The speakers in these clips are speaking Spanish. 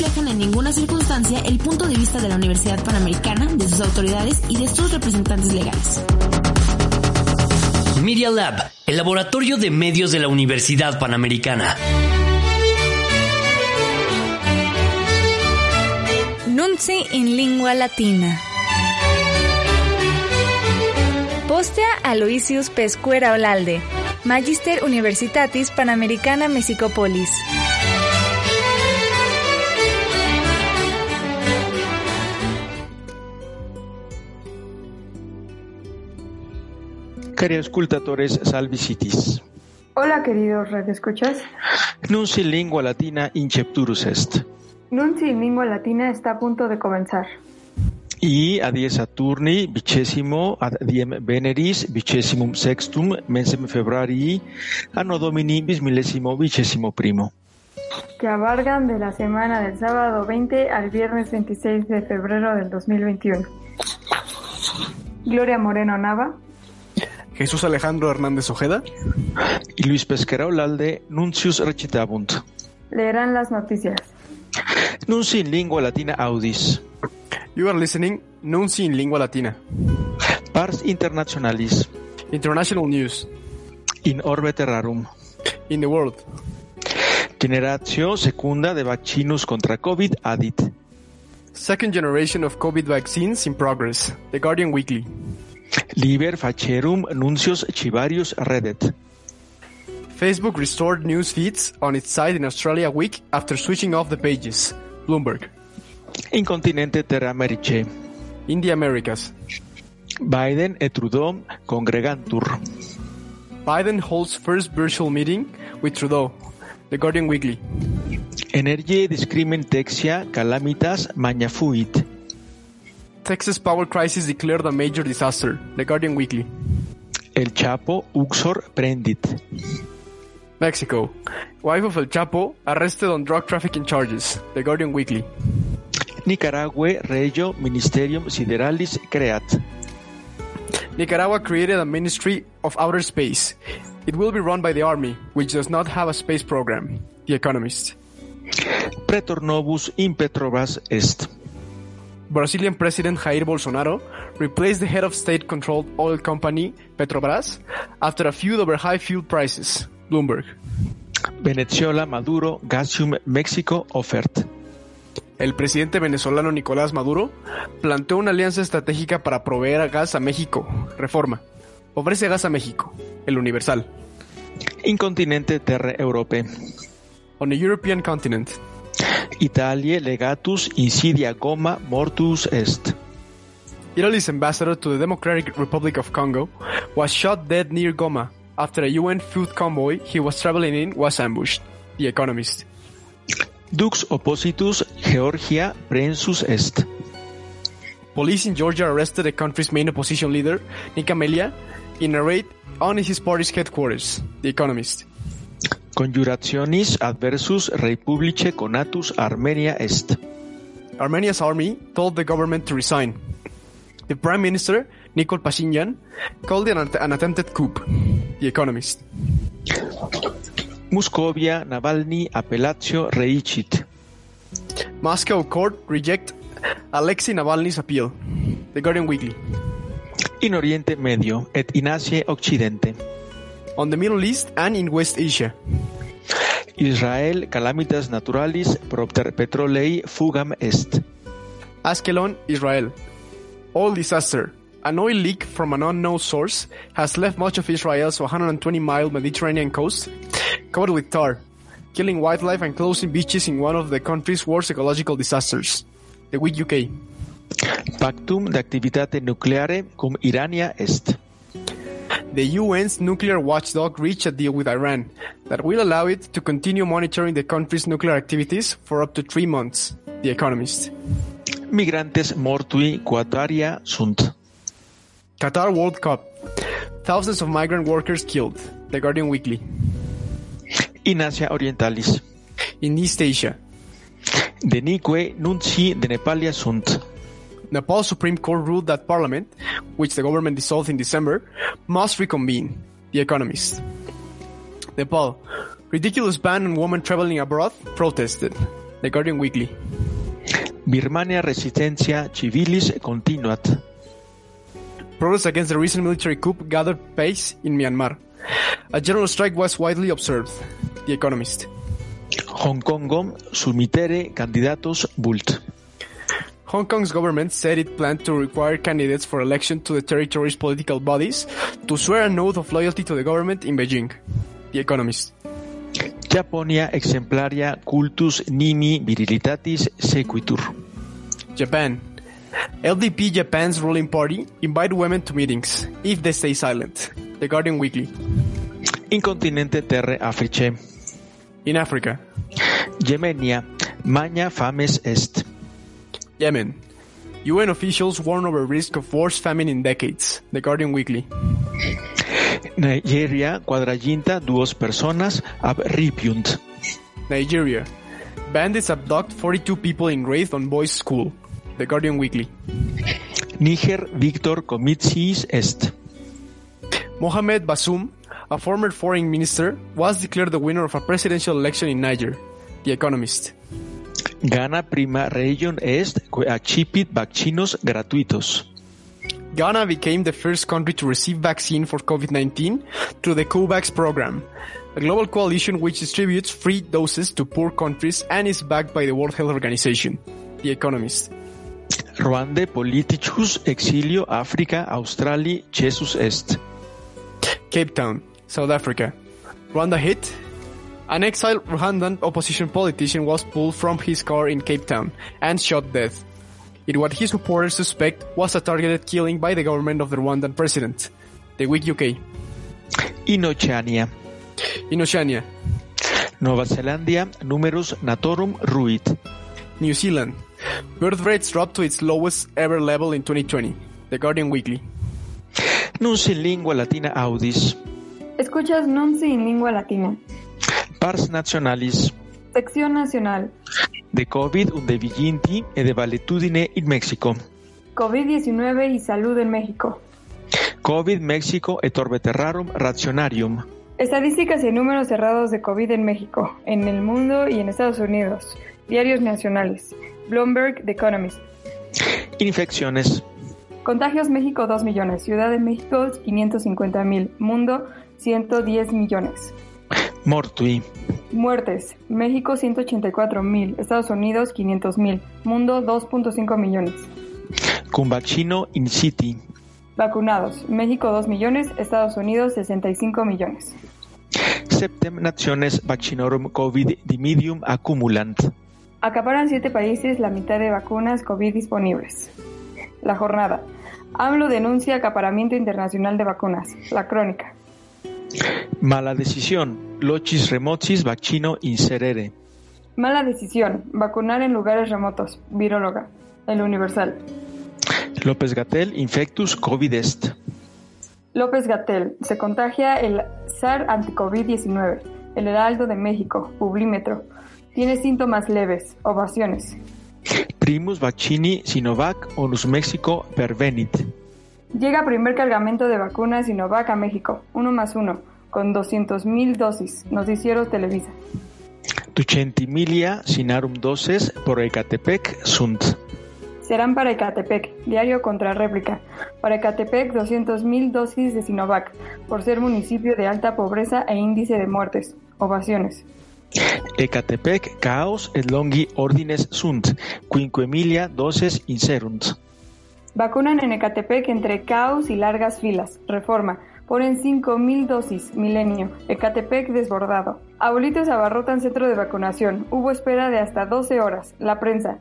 reflejan en ninguna circunstancia el punto de vista de la Universidad Panamericana, de sus autoridades y de sus representantes legales. Media Lab, el laboratorio de medios de la Universidad Panamericana. Nunci in lingua latina. Postea Aloysius Pescuera Olalde, Magister Universitatis Panamericana Mexicopolis. Cari ascoltatores salvicitis. Hola queridos radioescuchas. Nunci lingua latina incepturus est. Nunci in lingua latina está a punto de comenzar. I a dies Saturni, vicesimo ad diem Veneris, vicesimum sextum, mensem februarii, anno domini bismillesimo vicesimo primo. Que abarcan de la semana del sábado 20 al viernes 26 de febrero del 2021. Gloria Moreno Nava, Jesús Alejandro Hernández Ojeda, Y Luis Pesquera Olalde, nuncius recitabunt. leerán las noticias. Nunci in lingua latina audis. You are listening Nunci in lingua latina. Pars internationalis. International news In orbe terrarum. in the world. Generatio secunda de vaccinus contra COVID adit. Second generation of COVID vaccines in progress. The Guardian Weekly. Liber facerum nuncios chivarius redet. Facebook restored news feeds on its site in Australia a week after switching off the pages. Bloomberg. In continente terra Americae. India Americas. Biden et Trudeau congregantur. Biden holds first virtual meeting with Trudeau. The Guardian Weekly. Energie discrimen texia calamitas magna fuit. Texas power crisis declared a major disaster. The Guardian Weekly. El Chapo uxor prendit. Mexico. Wife of El Chapo arrested on drug trafficking charges. The Guardian Weekly. Nicaragua regio ministerium sideralis creat. Nicaragua created a Ministry of Outer Space. It will be run by the Army, which does not have a space program. The Economist. Pretor novus in Petrobras est. Brazilian President Jair Bolsonaro replaced the head of state-controlled oil company Petrobras after a feud over high fuel prices. Bloomberg. Venezuela Maduro gasium Mexico offert. El presidente venezolano Nicolás Maduro planteó una alianza estratégica para proveer gas a México. Reforma. Ofrece gas a México. El Universal. In continente terre Europe. On the European continent. Italie legatus insidia goma mortus est. Italy's ambassador to the Democratic Republic of Congo was shot dead near Goma after a UN food convoy he was traveling in was ambushed. The Economist. Dux oppositus Georgia prensus est. Police in Georgia arrested the country's main opposition leader, Nick Amelia, in a raid on his party's headquarters. The Economist. Conjurationis adversus Republice conatus Armenia est. Armenia's army told the government to resign. The Prime Minister, Nikol Pashinyan, called it an, an attempted coup. The Economist. Muscovia Navalny appellatio reicit. Moscow court reject Alexei Navalny's appeal. The Guardian Weekly. In Oriente Medio et in Asia Occidente. On the Middle East and in West Asia. Israel calamitas naturalis propter petrolei fugam est. Askelon, Israel. All disaster. An oil leak from an unknown source has left much of Israel's 120-mile Mediterranean coast covered with tar, killing wildlife and closing beaches in one of the country's worst ecological disasters. The Week UK. Pactum de activitate nucleare cum Irania est. The UN's nuclear watchdog reached a deal with Iran that will allow it to continue monitoring the country's nuclear activities for up to three months. The Economist. Migrantes mortui quataria sunt. Qatar World Cup. Thousands of migrant workers killed. The Guardian Weekly. In Asia Orientalis. In East Asia. Denique nunci de Nepalia sunt. Nepal Supreme Court ruled that parliament, which the government dissolved in December, must reconvene. The Economist. Nepal. Ridiculous ban on women traveling abroad protested. The Guardian Weekly. Birmania resistencia civilis continuat. Protests against the recent military coup gathered pace in Myanmar. A general strike was widely observed. The Economist. Hong Kongom sumitere candidatos vult. Hong Kong's government said it planned to require candidates for election to the territory's political bodies to swear an oath of loyalty to the government in Beijing. The Economist. Japonia exemplaria cultus nimi virilitatis sequitur. Japan. LDP Japan's ruling party invite women to meetings if they stay silent. The Guardian Weekly. Incontinente terre Africe. In Africa. Yemenia magna fames est. Yemen. UN officials warn over risk of worst famine in decades. The Guardian Weekly. Nigeria quadraginta duos personas ab ripiunt. Nigeria. Bandits abduct 42 people in raid on boys' school. The Guardian Weekly. Niger Victor Comitzis est. Mohamed Bassoum, a former foreign minister, was declared the winner of a presidential election in Niger. The Economist. Ghana prima region est que accipit vaccinos gratuitos. Ghana became the first country to receive vaccine for COVID-19 through the COVAX program, a global coalition which distributes free doses to poor countries and is backed by the World Health Organization. The Economist. Rwande politicus exilio Africa Australi Jesus est. Cape Town, South Africa. Rwanda hit. An exiled Rwandan opposition politician was pulled from his car in Cape Town and shot dead. In what his supporters suspect was a targeted killing by the government of the Rwandan president. The Week UK. In Oceania. In Oceania. Nova Zelandia numerus natorum ruit. New Zealand. Birth rates dropped to its lowest ever level in 2020. The Guardian Weekly. Nunci in lingua latina audis. Escuchas Nunci en lengua latina. Pars nationalis. Sección nacional. De COVID un de viginti e de valetudine in Mexico. COVID-19 y salud en México. COVID México et orbe terrarum rationarium. Estadísticas y números cerrados de COVID en México, en el mundo y en Estados Unidos. Diarios nacionales. Bloomberg, The Economist. Infecciones. Contagios México 2 millones. Ciudad de México 550 mil. Mundo 110 millones. Mortui. Muertes. México 184 mil. Estados Unidos 500 mil. Mundo 2.5 millones. Cum vaccino in city. Vacunados. México 2 millones. Estados Unidos 65 millones. Septem nationes vaccinorum COVID dimidium accumulant. Acaparan siete países la mitad de vacunas COVID disponibles. La jornada. AMLO denuncia acaparamiento internacional de vacunas. La crónica. Mala decisión. Lochis remotis vaccino inserere. Mala decisión. Vacunar en lugares remotos. Viróloga. El Universal. López Gatel infectus COVID est. López Gatel. Se contagia el SAR anti-COVID-19. El Heraldo de México. Publímetro. Tiene síntomas leves. Ovaciones. Primus vaccini Sinovac onus Mexico pervenit. Llega primer cargamento de vacunas Sinovac a México. Uno más uno. Con 200.000 dosis. Noticiero Televisa. Tucentimilia sinarum doses por Ecatepec sunt. Serán para Ecatepec, diario contra réplica. Para Ecatepec, 200.000 dosis de Sinovac, por ser municipio de alta pobreza e índice de muertes. Ovaciones. Ecatepec caos et longi ordines sunt, quinquemilia doses inserunt. Vacunan en Ecatepec entre caos y largas filas. Reforma. Ponen 5.000 dosis. Milenio. Ecatepec desbordado. Abuelitos abarrotan centro de vacunación. Hubo espera de hasta 12 horas. La prensa.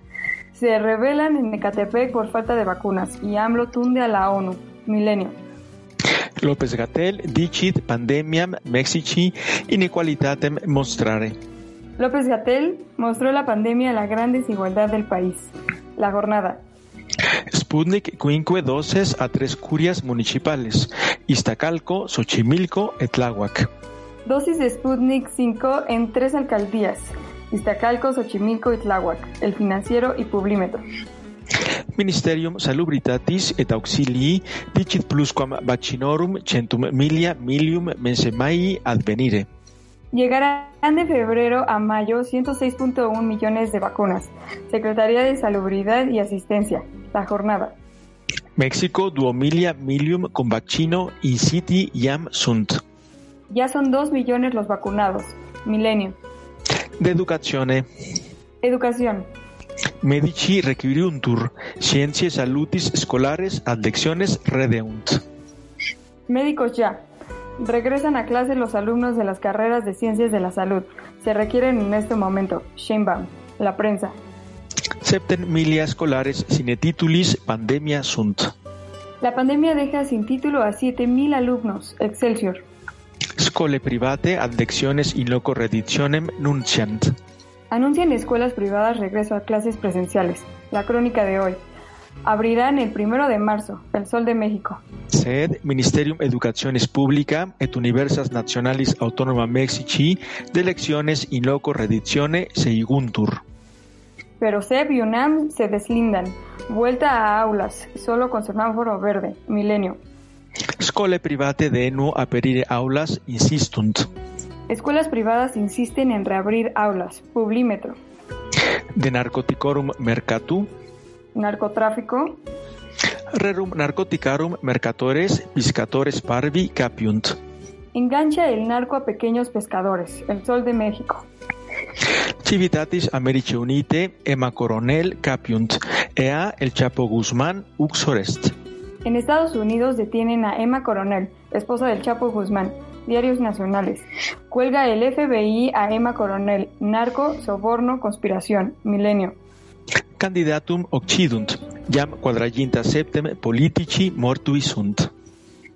Se rebelan en Ecatepec por falta de vacunas. Y AMLO tunde a la ONU. Milenio. López Gatel dicit pandemiam Mexici inequalitatem mostrare. López Gatel mostró la pandemia la gran desigualdad del país. La jornada. Sputnik quinque doces a tres curias municipales, Iztacalco, Xochimilco et Tláhuac. Dosis de Sputnik 5 en tres alcaldías, Iztacalco, Xochimilco y Tláhuac, El Financiero y Publímetro. Ministerium Salubritatis et Auxilii dicit plusquam vaccinorum centum milia milium mense mai advenire. Llegarán de febrero a mayo 106.1 millones de vacunas. Secretaría de Salubridad y Asistencia. La jornada. México duomilia milium con vaccino in city iam sunt. Ya son 2 millones los vacunados. Milenio. De educazione. Educación. Medici requiriuntur, scientie salutis scolares ad lectiones redeunt. Médicos ya. Regresan a clase los alumnos de las carreras de ciencias de la salud. Se requieren en este momento. Sheinbaum. La prensa. Septen milia scolares sine titulis pandemia sunt. La pandemia deja sin título a 7.000 alumnos. Excelsior. Scole private ad lectiones in loco redditionem nunciant. Anuncian escuelas privadas regreso a clases presenciales. La crónica de hoy. Abrirán el primero de marzo. El Sol de México. Sed Ministerium Educationis Publica et Universitas Nationalis Autonoma Mexici de lecciones in loco reddizione seiguntur. Pero SEB y UNAM se deslindan. Vuelta a aulas, solo con semáforo verde. Milenio. Scole private de enu aperire aulas insistunt. Escuelas privadas insisten en reabrir aulas. Publímetro. De narcoticorum mercatu, Narcotráfico. rerum narcoticarum mercatores piscatores parvi capiunt. Engancha el narco a pequeños pescadores. El Sol de México. Civitatis Americe Unite Emma Coronel capiunt. Ea el Chapo Guzmán uxorest. En Estados Unidos detienen a Emma Coronel, esposa del Chapo Guzmán. Diarios nacionales. Cuelga el FBI a Emma Coronel. Narco, soborno, conspiración. Milenio. Candidatum occidunt. Jam quadraginta septem politici mortui sunt.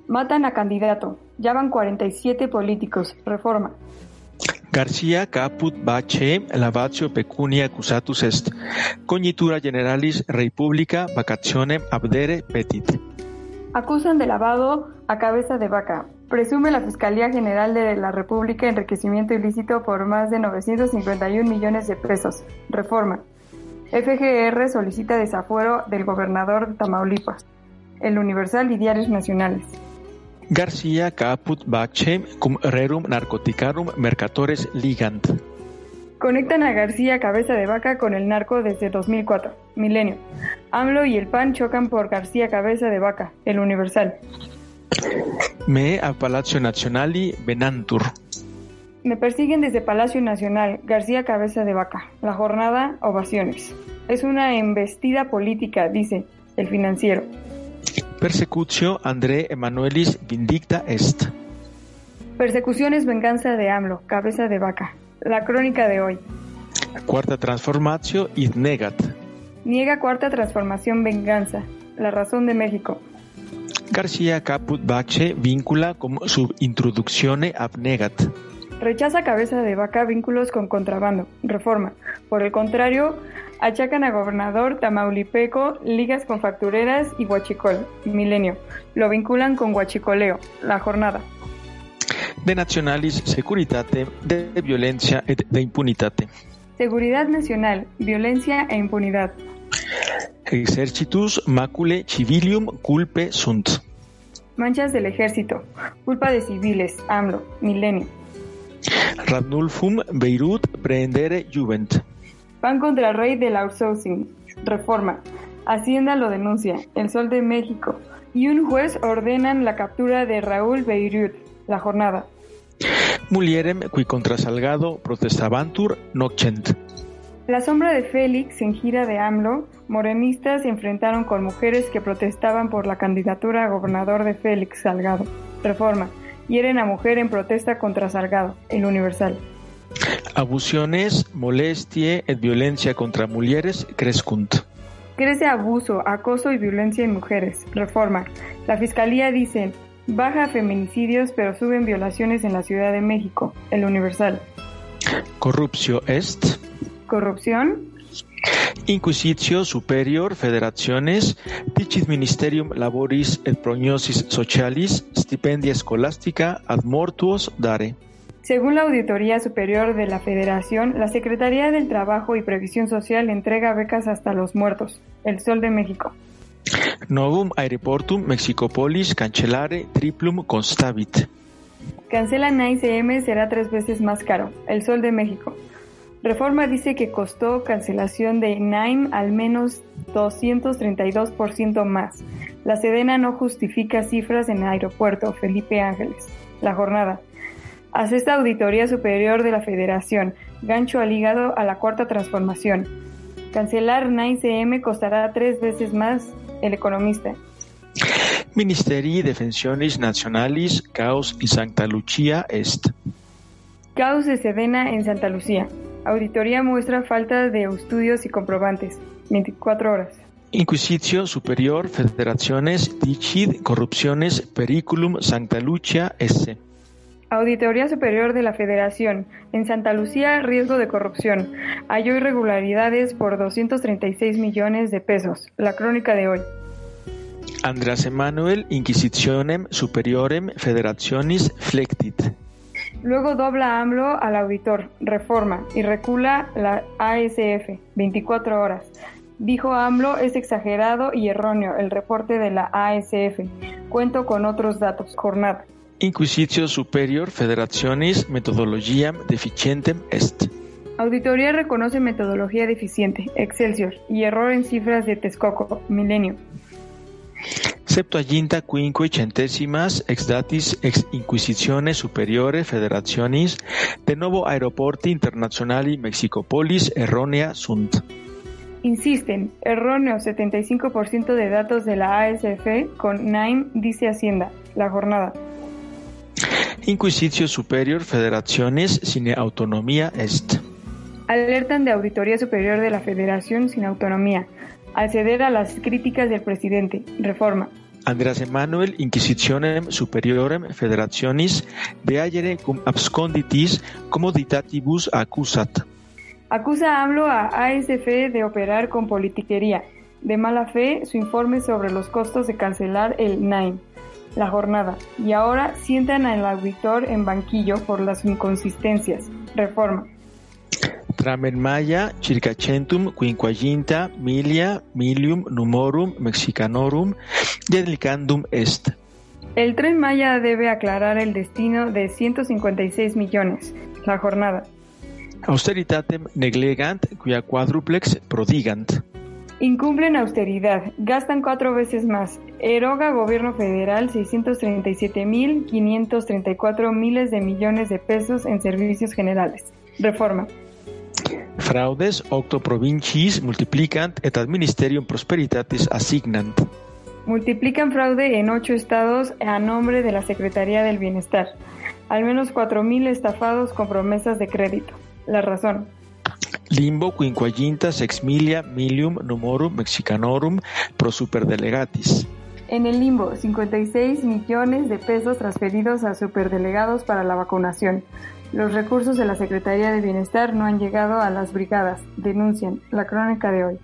Matan a candidato. Ya van 47 políticos. Reforma. García caput bace lavatio pecunia accusatus est. Cognitura generalis republica vacationem abdere petit. Acusan de lavado a cabeza de vaca. Presume la Fiscalía General de la República enriquecimiento ilícito por más de 951 millones de pesos. Reforma. FGR solicita desafuero del gobernador de Tamaulipas. El Universal y diarios nacionales. García caput bace cum rerum narcoticarum mercatores ligant. Conectan a García Cabeza de Vaca con el narco desde 2004. Milenio. AMLO y el PAN chocan por García Cabeza de Vaca. El Universal. Me a Palazzo Nazionali venantur. Me persiguen desde Palacio Nacional. García Cabeza de Vaca. La jornada, ovaciones. Es una embestida política, dice el financiero. Persecutio André Emanuelis vindicta est. Persecución es venganza de AMLO. Cabeza de Vaca. La crónica de hoy. Quarta transformatio id negat. Niega cuarta transformación venganza. La razón de México. García caput bace vincula cum sub introductione abnegat. Rechaza cabeza de vaca vínculos con contrabando. Reforma. Por el contrario, achacan a gobernador tamaulipeco ligas con factureras y guachicol. Milenio. Lo vinculan con guachicoleo. La jornada. De nationalis securitate de violencia et de impunitate. Seguridad nacional, violencia e impunidad. Exercitus macule civilium culpe sunt. Manchas del ejército. Culpa de civiles. AMLO. Milenio. Radnulfum Beirut prendere juvent. Van contra el rey del outsourcing. Reforma. Hacienda lo denuncia. El Sol de México. Y un juez ordenan la captura de Raúl Beirut. La jornada. Mulierem qui contra Salgado protestabantur nocent. La sombra de Félix en gira de AMLO, morenistas se enfrentaron con mujeres que protestaban por la candidatura a gobernador de Félix Salgado. Reforma. Hieren a mujer en protesta contra Salgado. El Universal. Abusiones, molestie et violencia contra mulieres crescunt. Crece abuso, acoso y violencia en mujeres. Reforma. La Fiscalía dice, baja feminicidios pero suben violaciones en la Ciudad de México. El Universal. Corruptio est. Corrupción. Inquisitio Superior Federaciones, Dicit Ministerium Laboris et Prognosis Socialis, Stipendia Scholastica ad mortuos dare. Según la Auditoría Superior de la Federación, la Secretaría del Trabajo y Previsión Social entrega becas hasta los muertos. El Sol de México. Novum aeroportum Mexicopolis cancellare triplum constavit. Cancela NICM será tres veces más caro. El Sol de México. Reforma dice que costó cancelación de NIME al menos 232% más. La Sedena no justifica cifras en el aeropuerto Felipe Ángeles. La jornada. Hace esta auditoría superior de la Federación, gancho al hígado a la cuarta transformación. Cancelar NICM costará tres veces más el economista. Ministeri Defensionis Nationalis, Caos y Santa Lucia Est. Caos de Sedena en Santa Lucía. Auditoría muestra falta de estudios y comprobantes. 24 horas. Inquisitio Superior Federaciones Dicid Corrupciones Periculum Santa Lucia S. Auditoría Superior de la Federación. En Santa Lucía, riesgo de corrupción. Halló irregularidades por 236 millones de pesos. La crónica de hoy. Andreas Emanuel Inquisitionem Superiorem Federationis Flectit. Luego dobla AMLO al auditor, reforma y recula la ASF, 24 horas. Dijo AMLO es exagerado y erróneo el reporte de la ASF. Cuento con otros datos. Jornada. Inquisitio Superior Federationis Methodologiam Deficientem Est. Auditoría reconoce metodología deficiente, Excelsior, y error en cifras de Texcoco, Milenio. Septuaginta quinque centesimas ex datis ex Inquisitione Superiore Federationis de novo aeroporti internazionali Mexicopolis errónea sunt. Insisten, erróneo 75% de datos de la ASF con NIME, dice Hacienda. La jornada. Inquisitio Superior Federationes sine autonomía est. Alertan de Auditoría Superior de la Federación sin autonomía. Al ceder a las críticas del presidente. Reforma. Andreas Emanuel Inquisitionem Superiorem Federationis deagere cum absconditis commoditatibus accusat. Acusa AMLO a ASF de operar con politiquería. De mala fe, su informe sobre los costos de cancelar el NIME. La jornada. Y ahora sientan al auditor en banquillo por las inconsistencias. Reforma. Tramen Maya, Circacentum, Quinquaginta, Milia, Milium, Numorum, Mexicanorum, Dedicandum Est. El tren Maya debe aclarar el destino de 156 millones. La jornada. Austeritatem neglegant, quia quadruplex prodigant. Incumplen austeridad, gastan cuatro veces más. Eroga gobierno federal 637.534 miles de millones de pesos en servicios generales. Reforma. Fraudes octo provincis multiplicant et ad ministerium prosperitatis assignant. Multiplican fraude en ocho estados a nombre de la Secretaría del Bienestar. Al menos 4.000 estafados con promesas de crédito. La razón. Limbo quinquaginta sexmilia milium numorum mexicanorum pro superdelegatis. En el limbo, 56 millones de pesos transferidos a superdelegados para la vacunación. Los recursos de la Secretaría de Bienestar no han llegado a las brigadas, denuncian la crónica de hoy.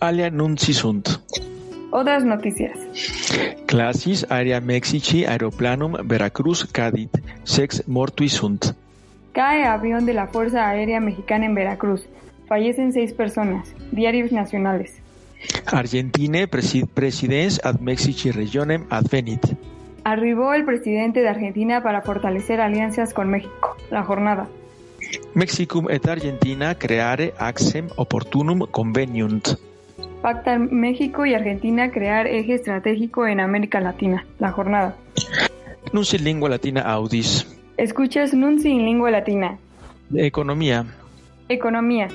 Alia sunt. Otras noticias. Classis aerea Mexici aeroplanum Veracruz Cadit. Sex mortui sunt. Cae avión de la Fuerza Aérea Mexicana en Veracruz. Fallecen seis personas. Diarios nacionales. Argentine presi presidens ad Mexici regionem advenit. Arribó el presidente de Argentina para fortalecer alianzas con México. La jornada. Mexicum et Argentina creare axem opportunum conveniunt. Pactan México y Argentina crear eje estratégico en América Latina. La jornada. Nunci lingua latina audis. Escuchas Nunci en lengua latina. Economía. Economía.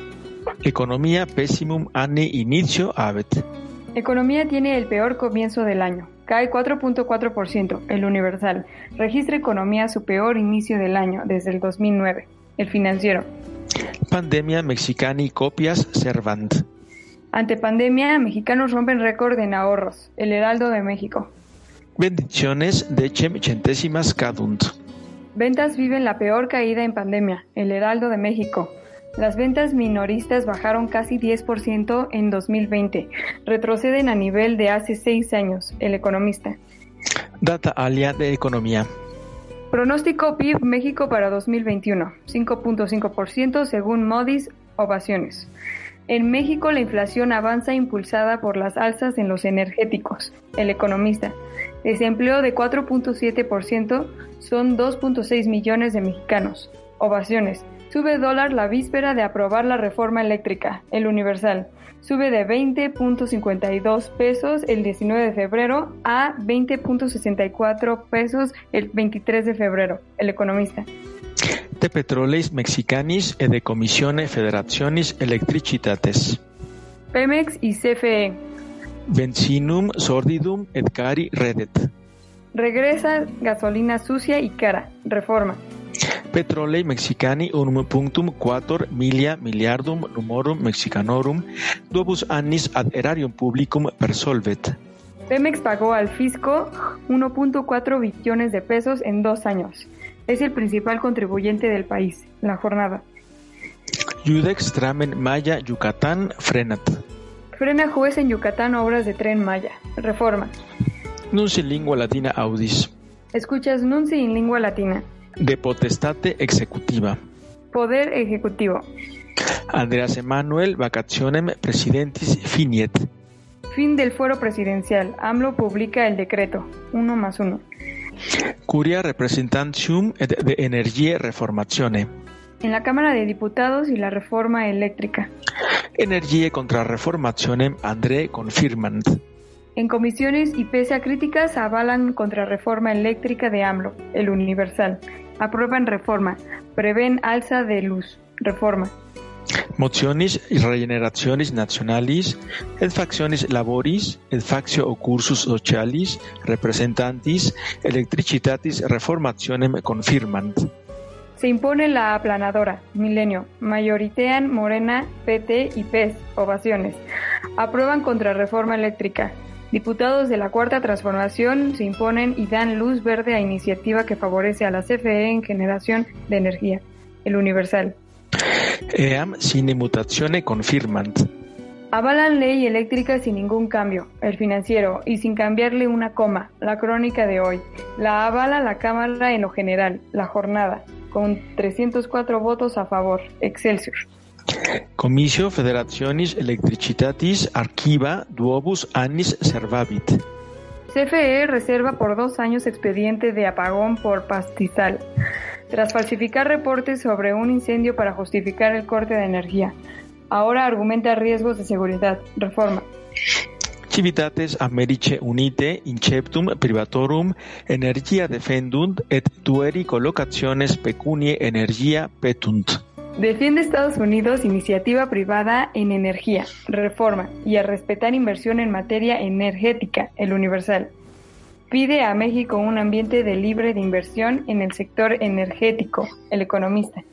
Economía pessimum anni inicio avet. Economía tiene el peor comienzo del año. Cae 4.4%, el universal. Registra economía su peor inicio del año desde el 2009. El financiero. Pandemia mexicani copias servant. Ante pandemia, mexicanos rompen récord en ahorros. El Heraldo de México. Bendiciones decem centésimas cadunt. Ventas viven la peor caída en pandemia. El Heraldo de México. Las ventas minoristas bajaron casi 10% en 2020. Retroceden a nivel de hace seis años, el economista. Data Alia de Economía. Pronóstico PIB México para 2021, 5.5% según Modis Ovaciones. En México la inflación avanza impulsada por las alzas en los energéticos. El economista. Desempleo de 4.7% son 2.6 millones de mexicanos. Ovaciones. Sube dólar la víspera de aprobar la reforma eléctrica. El Universal. Sube de 20.52 pesos el 19 de febrero a 20.64 pesos el 23 de febrero. El Economista. De Petroleis Mexicanis e de Commissione Federationis Electricitates. Pemex y CFE. Benzinum sordidum et cari redet. Regresa gasolina sucia y cara. Reforma. Petrolei Mexicani unum punctum quator milia miliardum numorum mexicanorum duobus annis ad erarium publicum persolvet. Pemex pagó al fisco 1.4 billones de pesos en dos años. Es el principal contribuyente del país. La jornada. Judex tramen Maya Yucatán frenat. Frena juez en Yucatán obras de tren Maya. Reforma. Nunci lingua latina audis. Escuchas Nunci en lengua latina. De potestate executiva. Poder ejecutivo. Andreas Emanuel vacationem presidentis finiet. Fin del fuero presidencial. AMLO publica el decreto. Uno más uno. Curia representantium et de energie reformatione. En la Cámara de Diputados y la reforma eléctrica. Energie contra reformationem André confirmant. En comisiones y pese a críticas avalan contrarreforma eléctrica de AMLO, el Universal. Aprueban reforma. Prevén alza de luz. Reforma. Motionis regenerationis nationalis et factionis laboris et factio o cursus socialis representantis electricitatis reformationem confirmant. Se impone la aplanadora, Milenio. Mayoritean Morena, PT y PES. Ovaciones. Aprueban contrarreforma eléctrica. Diputados de la Cuarta Transformación se imponen y dan luz verde a iniciativa que favorece a la CFE en generación de energía. El Universal. Eam sine mutatione confirmant. Avalan ley eléctrica sin ningún cambio, el financiero, y sin cambiarle una coma, la crónica de hoy. La avala la Cámara en lo general, la jornada, con 304 votos a favor. Excelsior. Comicio Federationis Electricitatis Archiva Duobus Annis Servavit. CFE reserva por dos años expediente de apagón por pastizal, tras falsificar reportes sobre un incendio para justificar el corte de energía. Ahora argumenta riesgos de seguridad. Reforma. Civitates Americe Unite Inceptum Privatorum Energia Defendunt et Tueri Collocationes Pecunie Energia Petunt. Defiende Estados Unidos iniciativa privada en energía, reforma y a respetar inversión en materia energética, el Universal. Pide a México un ambiente de libre de inversión en el sector energético, el Economista.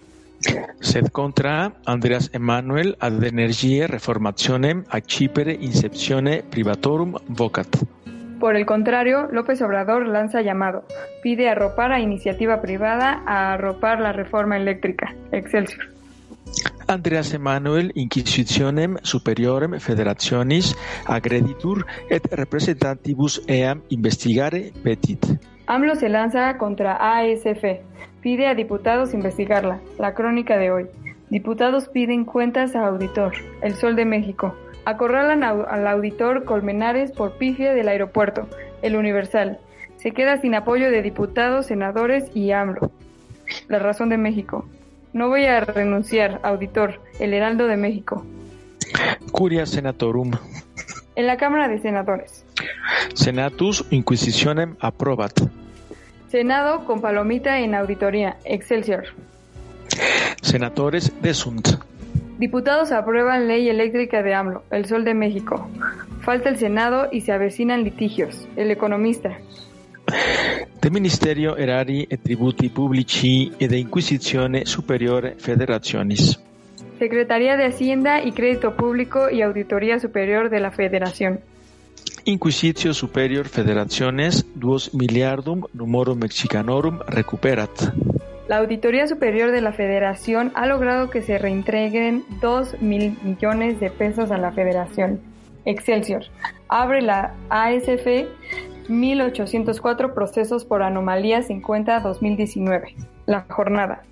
Sed contra Andreas Emanuel ad energie reformationem accipere inceptione privatorum vocat. Por el contrario, López Obrador lanza llamado. Pide arropar a iniciativa privada a arropar la reforma eléctrica. Excelsior. Andreas Emanuel Inquisitionem Superiorem Federationis Agreditur et Representantibus Eam Investigare Petit. AMLO se lanza contra ASF. Pide a diputados investigarla. La crónica de hoy. Diputados piden cuentas a auditor. El Sol de México. Acorralan al auditor Colmenares por pifia del aeropuerto. El Universal. Se queda sin apoyo de diputados, senadores y AMLO. La razón de México. No voy a renunciar, auditor. El Heraldo de México. Curia Senatorum. En la Cámara de Senadores. Senatus Inquisitionem approbat. Senado con palomita en auditoría. Excelsior. Senatores desunt. Diputados aprueban ley eléctrica de AMLO, el Sol de México. Falta el Senado y se avecinan litigios. El economista. De Ministerio Erari et Tributi Publici e de Inquisitione Superiore Federationis. Secretaría de Hacienda y Crédito Público y Auditoría Superior de la Federación. Inquisitio Superior Federationes duos miliardum numorum mexicanorum recuperat. La Auditoría Superior de la Federación ha logrado que se reintegren 2 mil millones de pesos a la Federación. Excelsior. Abre la ASF 1804 procesos por anomalías en cuenta 2019. La jornada.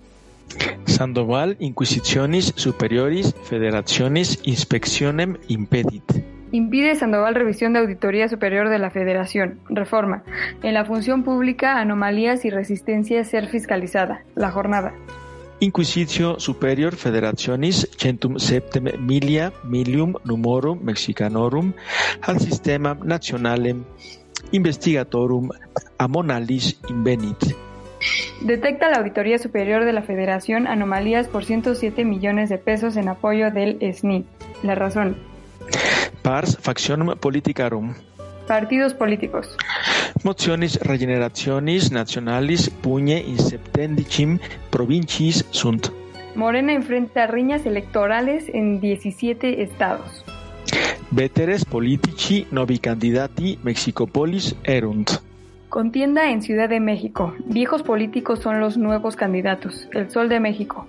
Sandoval Inquisitionis Superioris Federationis Inspectionem Impedit. Impide Sandoval revisión de Auditoría Superior de la Federación. Reforma. En la función pública, anomalías y resistencia ser fiscalizada. La jornada. Inquisitio Superior Federationis Centum Septem Milia Milium Numorum Mexicanorum al Sistema Nationalem Investigatorum Amonalis Invenit. Detecta la Auditoría Superior de la Federación anomalías por 107 millones de pesos en apoyo del SNI. La razón. Pars Factionum Politicarum. Partidos políticos. Motionis regenerationis nationalis pugne in septendicim provinciis sunt. Morena enfrenta riñas electorales en 17 estados. Veteres politici novi candidati Mexicopolis erunt. Contienda en Ciudad de México. Viejos políticos son los nuevos candidatos. El Sol de México.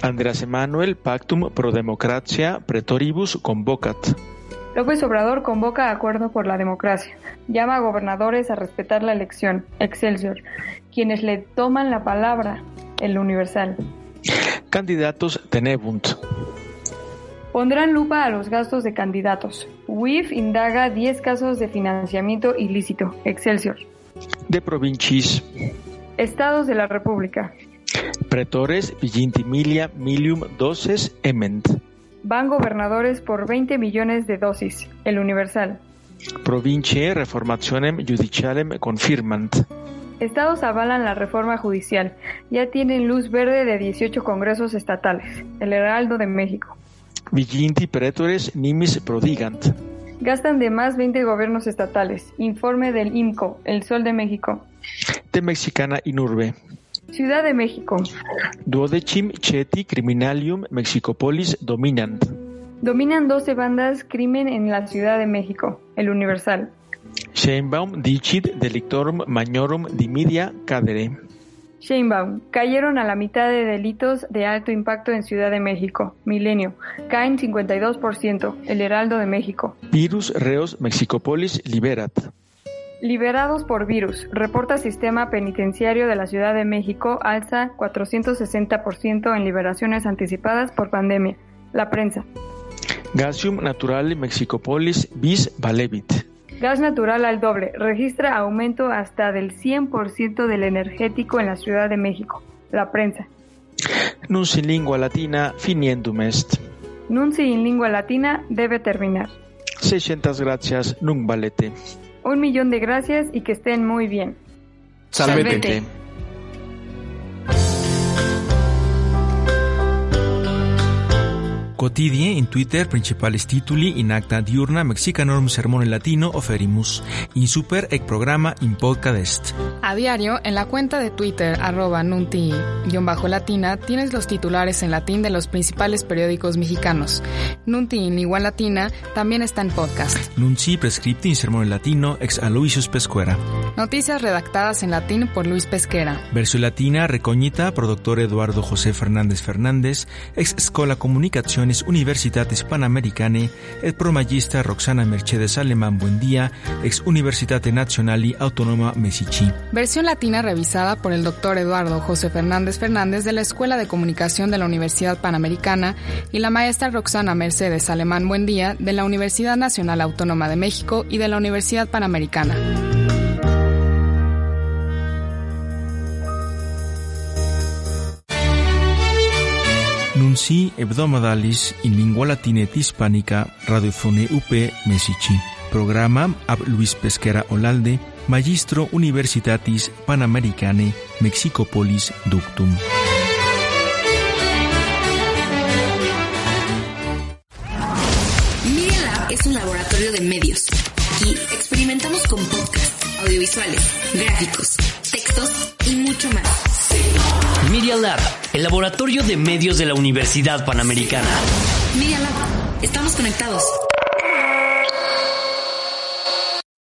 Andreas Emanuel Pactum Pro Democratia Pretoribus convocat. López Obrador convoca acuerdo por la democracia. Llama a gobernadores a respetar la elección. Excelsior. Quienes le toman la palabra. El Universal. Candidatos tenebunt. Pondrán lupa a los gastos de candidatos. WIF indaga 10 casos de financiamiento ilícito. Excelsior. De provincis. Estados de la República. Pretores Villintimilia Milium Doces Ement. Van gobernadores por 20 millones de dosis. El Universal. Provincie Reformationem Judicialem Confirmant. Estados avalan la reforma judicial. Ya tienen luz verde de 18 congresos estatales. El Heraldo de México. Viginti Pretores Nimis Prodigant. Gastan de más 20 gobiernos estatales. Informe del IMCO, El Sol de México. De Mexicana Inurbe. Ciudad de México. Duodecim Cheti Criminalium Mexicopolis Dominant. Dominan 12 bandas crimen en la Ciudad de México. El Universal. Sheinbaum dicit delictorum magnorum dimidia cadere. Sheinbaum. Cayeron a la mitad de delitos de alto impacto en Ciudad de México. Milenio. Caen 52%. El Heraldo de México. Virus reos Mexicopolis liberat. Liberados por virus. Reporta Sistema Penitenciario de la Ciudad de México alza 460% en liberaciones anticipadas por pandemia. La prensa. Gasium naturale Mexicopolis bis valevit. Gas natural al doble. Registra aumento hasta del 100% del energético en la Ciudad de México. La prensa. Nunc in lingua latina finiendum est. Nunci in lingua latina debe terminar. 600 gracias nunc valete. Un millón de gracias y que estén muy bien. Salvete. Salvete. Quotidie in Twitter principales tituli in acta diurna mexicanorum sermone latino oferimus, in super ec programa in podcast. A diario, en la cuenta de Twitter, arroba nunti-latina, tienes los titulares en latín de los principales periódicos mexicanos. Nunti en lengua latina también está en podcast. Nunci prescripti in sermone latino ex Aloysius Pescuera. Noticias redactadas en latín por Luis Pesquera. Versión latina recognita por doctor Eduardo José Fernández Fernández, ex Escola Comunicaciones Universitatis Panamericane, et pro magista Roxana Mercedes Alemán Buendía, ex Universitate Nazionali Autonoma Mesici. Versión latina revisada por el doctor Eduardo José Fernández Fernández de la Escuela de Comunicación de la Universidad Panamericana y la maestra Roxana Mercedes Alemán Buendía de la Universidad Nacional Autónoma de México y de la Universidad Panamericana. Nunci hebdomadalis in lingua latina et hispanica radiofone UP Mesici. Programa ab Luis Pesquera Olalde, Magistro Universitatis Panamericane Mexicopolis Ductum. Media Lab es un laboratorio de medios. Aquí experimentamos con podcasts, audiovisuales, gráficos, textos y mucho más. Media Lab, el laboratorio de medios de la Universidad Panamericana. Media Lab, estamos conectados.